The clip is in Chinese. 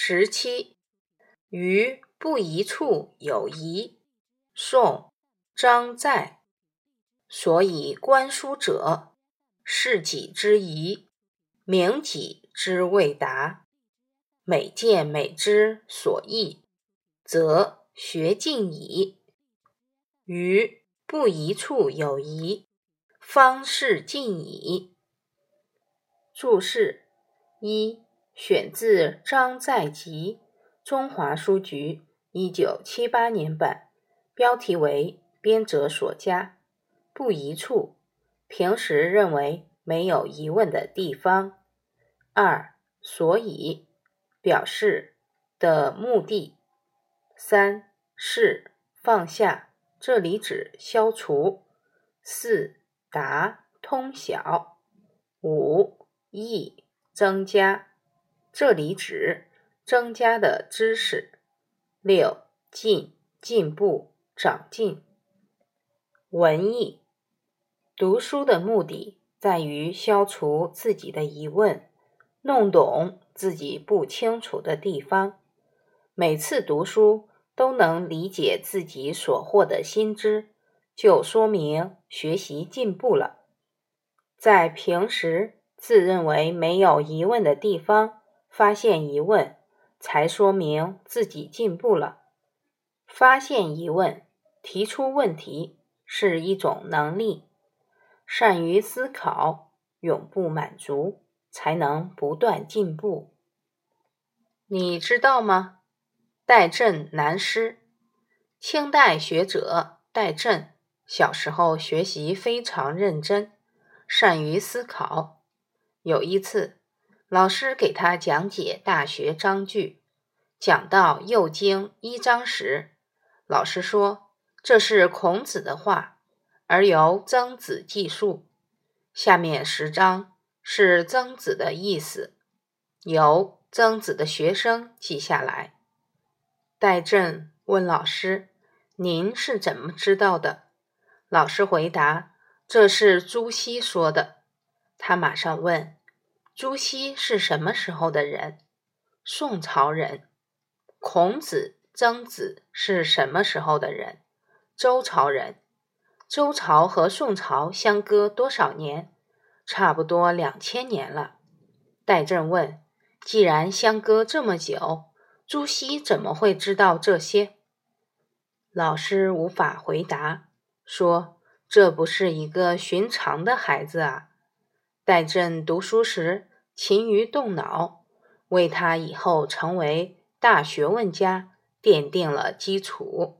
十七，于不疑处有疑。宋，张载。所以观书者，是己之疑，明己之未达。每见每知所异，则学尽矣。于不疑处有疑，方是尽矣。注释一。选自张载集，中华书局一九七八年版，标题为编者所加。不疑处，平时认为没有疑问的地方。二，所以，表示的目的。三，是放下，这里指消除。四，达通晓。五，益增加。这里指增加的知识。六进进步长进。文艺读书的目的在于消除自己的疑问，弄懂自己不清楚的地方。每次读书都能理解自己所获的新知，就说明学习进步了。在平时自认为没有疑问的地方。发现疑问，才说明自己进步了。发现疑问，提出问题是一种能力。善于思考，永不满足，才能不断进步。你知道吗？戴震南师，清代学者戴震，小时候学习非常认真，善于思考。有一次。老师给他讲解《大学》章句，讲到《右经》一章时，老师说：“这是孔子的话，而由曾子记述。下面十章是曾子的意思，由曾子的学生记下来。”戴震问老师：“您是怎么知道的？”老师回答：“这是朱熹说的。”他马上问。朱熹是什么时候的人？宋朝人。孔子、曾子是什么时候的人？周朝人。周朝和宋朝相隔多少年？差不多两千年了。戴震问：既然相隔这么久，朱熹怎么会知道这些？老师无法回答，说：“这不是一个寻常的孩子啊。”戴震读书时。勤于动脑，为他以后成为大学问家奠定了基础。